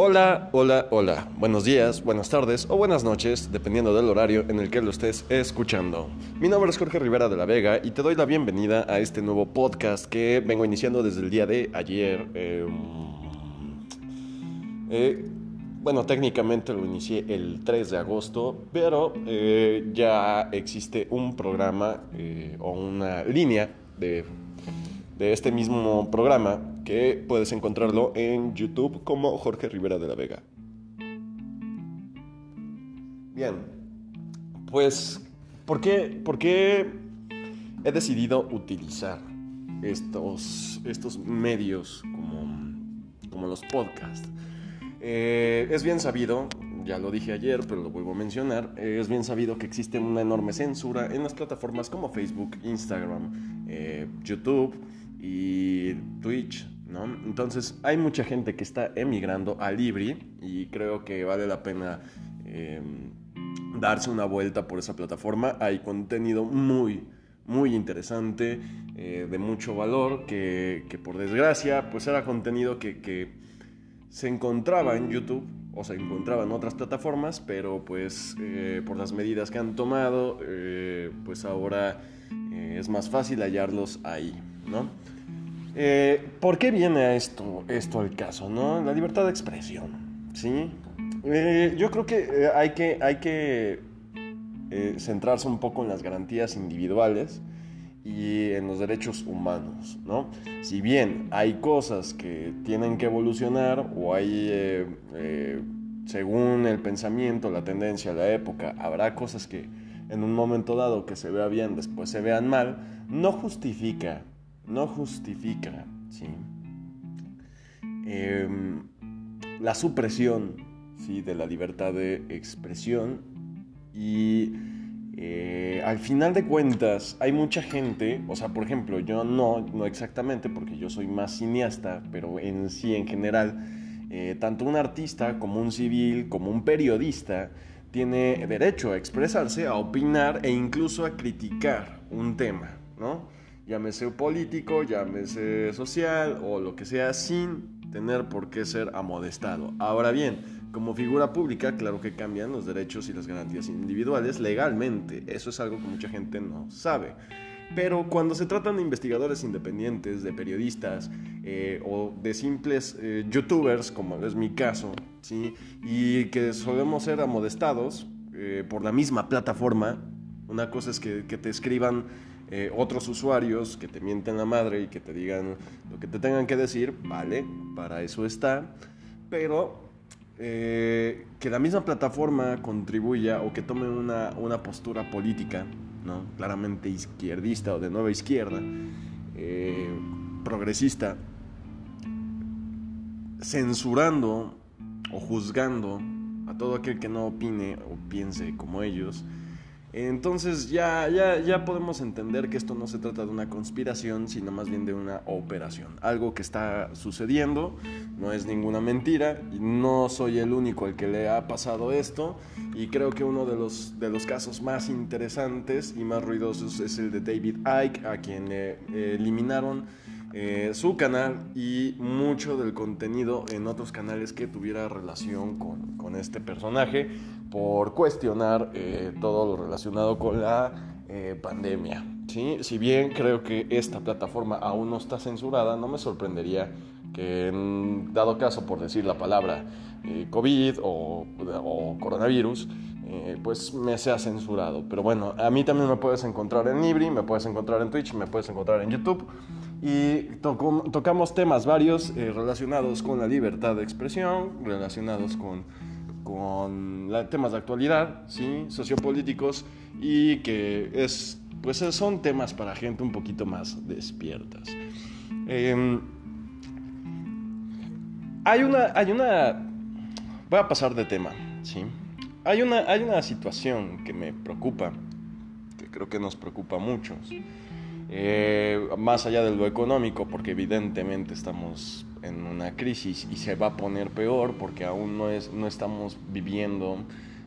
Hola, hola, hola. Buenos días, buenas tardes o buenas noches, dependiendo del horario en el que lo estés escuchando. Mi nombre es Jorge Rivera de la Vega y te doy la bienvenida a este nuevo podcast que vengo iniciando desde el día de ayer. Em, eh, bueno, técnicamente lo inicié el 3 de agosto, pero eh, ya existe un programa eh, o una línea de de este mismo programa que puedes encontrarlo en YouTube como Jorge Rivera de la Vega. Bien, pues, ¿por qué, por qué he decidido utilizar estos, estos medios como, como los podcasts? Eh, es bien sabido, ya lo dije ayer, pero lo vuelvo a mencionar, es bien sabido que existe una enorme censura en las plataformas como Facebook, Instagram, eh, YouTube, y Twitch, ¿no? Entonces hay mucha gente que está emigrando a Libri y creo que vale la pena em, darse una vuelta por esa plataforma. Hay contenido muy, muy interesante, eh, de mucho valor, que, por desgracia pues era contenido que, se encontraba en YouTube o se encontraba en otras plataformas, pero pues eh, por las medidas que han tomado, eh, pues ahora es más fácil hallarlos ahí. Eh, ¿Por qué viene esto, esto al caso, no? La libertad de expresión, ¿sí? Eh, yo creo que eh, hay que, hay que centrarse un poco en las garantías individuales y en los derechos humanos, ¿no? Si bien hay cosas que tienen que evolucionar o hay, según el pensamiento, la tendencia, la época, habrá cosas que en un momento dado que se vea bien, después se vean mal, no justifica no justifica ¿sí? Em, la supresión ¿sí? de la libertad de expresión y eh, al final de cuentas hay mucha gente, o sea, por ejemplo, yo no, no exactamente porque yo soy más cineasta, pero en sí, en general, eh, tanto un artista como un civil, como un periodista, tiene derecho a expresarse, a opinar e incluso a criticar un tema, ¿no? Llámese político, llámese social o lo que sea, sin tener por qué ser amodestado. Ahora bien, como figura pública, claro que cambian los derechos y las garantías individuales legalmente. Eso es algo que mucha gente no sabe. Pero cuando se tratan de investigadores independientes, de periodistas eh, o de simples eh, youtubers, como es mi caso, ¿sí? y que solemos ser amodestados eh, por la misma plataforma, una cosa es que, que te escriban eh, otros usuarios que te mienten la madre y que te digan lo que te tengan que decir, vale, para eso está, pero eh, que la misma plataforma contribuya o que tome una, una postura política, ¿no? claramente izquierdista o de nueva izquierda, eh, progresista, censurando o juzgando a todo aquel que no opine o piense como ellos, entonces ya, ya, ya podemos entender que esto no se trata de una conspiración, sino más bien de una operación. Algo que está sucediendo, no es ninguna mentira, no soy el único al que le ha pasado esto, y creo que uno de los, de los casos más interesantes y más ruidosos es el de David Icke, a quien le eliminaron eh, su canal y mucho del contenido en otros canales que tuviera relación con, con este personaje por cuestionar eh, todo lo relacionado con la eh, pandemia. ¿sí? Si bien creo que esta plataforma aún no está censurada, no me sorprendería que dado caso por decir la palabra eh, COVID o, coronavirus, pues me sea censurado. Pero bueno, a mí también me puedes encontrar en Libri, me puedes encontrar en Twitch, me puedes encontrar en YouTube. Y tocamos temas varios relacionados con la libertad de expresión, relacionados con temas de actualidad, ¿sí? sociopolíticos y que es, pues son temas para gente un poquito más despiertas. Em, hay una, hay una, voy a pasar de tema, ¿sí? Hay una, hay una situación que me preocupa, que creo que nos preocupa a muchos. Eh, más allá de lo económico, porque evidentemente estamos en una crisis y se va a poner peor porque aún no, es, no estamos viviendo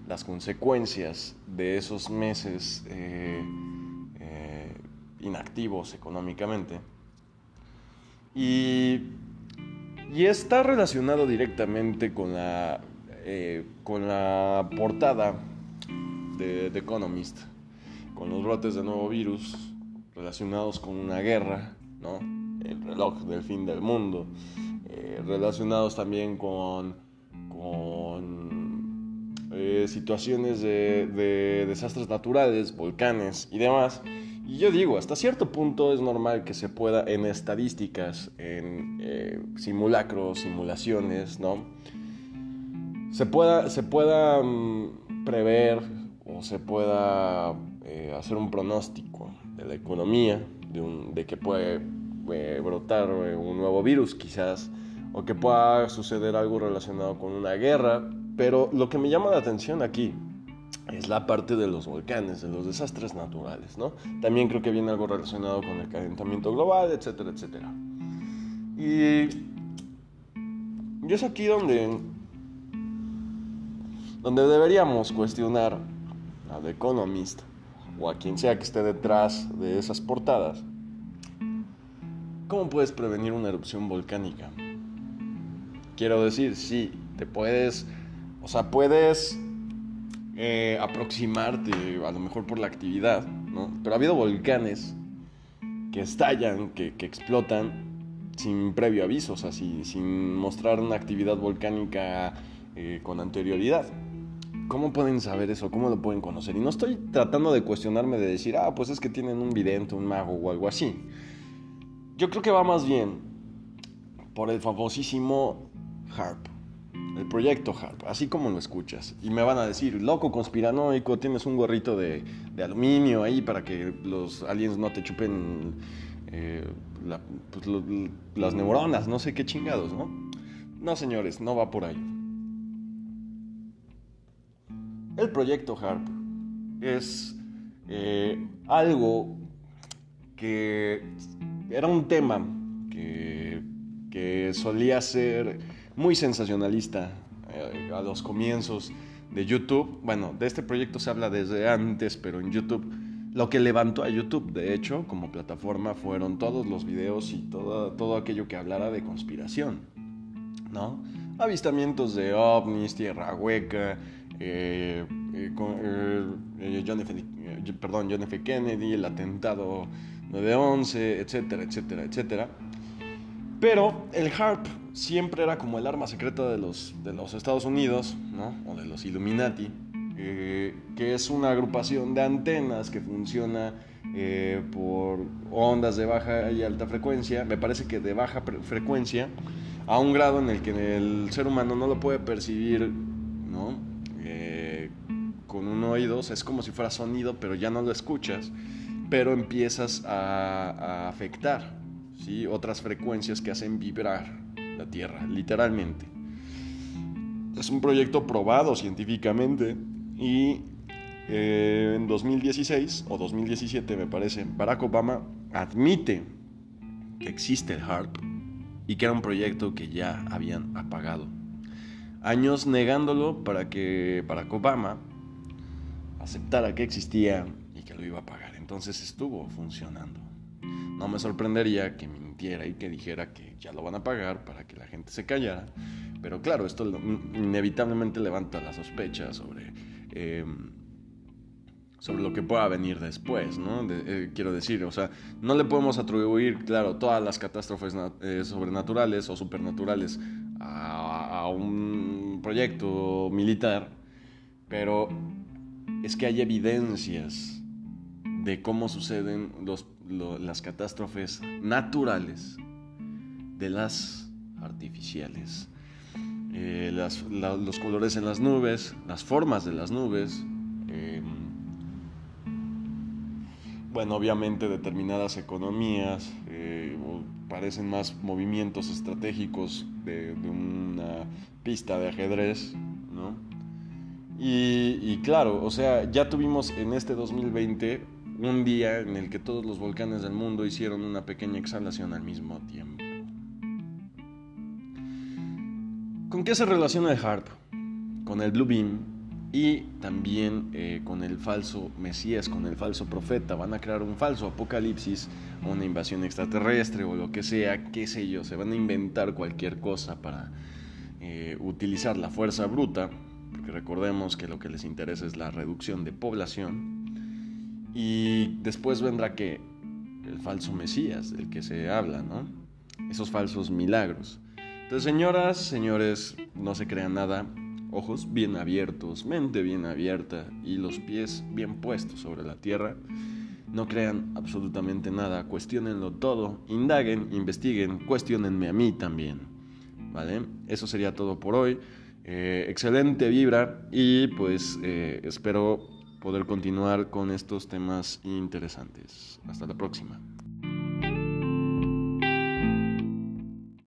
las consecuencias de esos meses eh, eh, inactivos económicamente. Y Y está relacionado directamente con la, eh, con la portada de The Economist, con los brotes de nuevo virus relacionados con una guerra, ¿no? El reloj del fin del mundo, eh, relacionados también con, con eh, situaciones de, de desastres naturales, volcanes y demás. Y yo digo, hasta cierto punto es normal que se pueda en estadísticas, en eh, simulacros, simulaciones, ¿no? Se pueda, se pueda mm, prever o se pueda hacer un pronóstico de la economía, de, un, de que puede eh, brotar un nuevo virus quizás, o que pueda suceder algo relacionado con una guerra. Pero lo que me llama la atención aquí es la parte de los volcanes, de los desastres naturales, ¿no? También creo que viene algo relacionado con el calentamiento global, etcétera, etcétera. Y, y es aquí donde, donde deberíamos cuestionar a The Economist o a quien sea que esté detrás de esas portadas. ¿Cómo puedes prevenir una erupción volcánica? Quiero decir, sí, te puedes, o sea, puedes eh, aproximarte, a lo mejor por la actividad, ¿no? Pero ha habido volcanes que estallan, que, explotan sin previo aviso, o sea, sin, mostrar una actividad volcánica eh, con anterioridad. ¿Cómo pueden saber eso? ¿Cómo lo pueden conocer? Y no estoy tratando de cuestionarme de decir, ah, pues es que tienen un vidente, un mago o algo así. Yo creo que va más bien por el famosísimo HARP, el proyecto HARP, así como lo escuchas. Y me van a decir, loco conspiranoico, tienes un gorrito de, aluminio ahí para que los aliens no te chupen eh, pues, las neuronas, no sé qué chingados, ¿no? No, señores, no va por ahí. El proyecto HARP es eh, algo que era un tema que, que solía ser muy sensacionalista eh, a los comienzos de YouTube. Bueno, de este proyecto se habla desde antes, pero en YouTube, lo que levantó a YouTube, de hecho, como plataforma, fueron todos los videos y todo, todo aquello que hablara de conspiración, ¿no? Avistamientos de ovnis, tierra hueca, eh, eh, F, perdón, John F. Kennedy, el atentado 9-11, etcétera, etcétera, etcétera. Pero el HARP siempre era como el arma secreta de los, de los Estados Unidos, ¿no? O de los Illuminati, eh, que es una agrupación de antenas que funciona eh, por ondas de baja y alta frecuencia, me parece que de baja frecuencia, a un grado en el que el ser humano no lo puede percibir, ¿no? Eh, con un oído, es como si fuera sonido, pero ya no lo escuchas, pero empiezas a, afectar ¿sí? otras frecuencias que hacen vibrar la Tierra, literalmente. Es un proyecto probado científicamente y eh, en 2016 o 2017 me parece, Barack Obama admite que existe el HARP y que era un proyecto que ya habían apagado. Años negándolo para que Barack Obama aceptara que existía y que lo iba a pagar. Entonces estuvo funcionando. No me sorprendería que mintiera y que dijera que ya lo van a pagar para que la gente se callara. Pero claro, esto inevitablemente levanta la sospecha sobre, em, sobre lo que pueda venir después, ¿no? Eh, quiero decir, o sea, no le podemos atribuir, claro, todas las catástrofes eh, sobrenaturales o supernaturales a un proyecto militar, pero es que hay evidencias de cómo suceden los las catástrofes naturales de las artificiales. Eh, los colores en las nubes, las formas de las nubes, em, bueno, obviamente determinadas economías, eh, parecen más movimientos estratégicos de, una pista de ajedrez, ¿no? Y, y claro, o sea, ya tuvimos en este 2020 un día en el que todos los volcanes del mundo hicieron una pequeña exhalación al mismo tiempo. ¿Con qué se relaciona el HARP? Con el Blue Beam, y también eh, con el falso Mesías, con el falso profeta. Van a crear un falso apocalipsis, una invasión extraterrestre o lo que sea, qué sé yo. Se van a inventar cualquier cosa para eh, utilizar la fuerza bruta, porque recordemos que lo que les interesa es la reducción de población. Y después vendrá que el falso Mesías, del que se habla, ¿no? Esos falsos milagros. Entonces, señoras, señores, no se crean nada ojos bien abiertos, mente bien abierta y los pies bien puestos sobre la tierra. No crean absolutamente nada, cuestionenlo todo, indaguen, investiguen, cuestionenme a mí también. ¿Vale? Eso sería todo por hoy. Eh, excelente vibra y pues eh, espero poder continuar con estos temas interesantes. Hasta la próxima.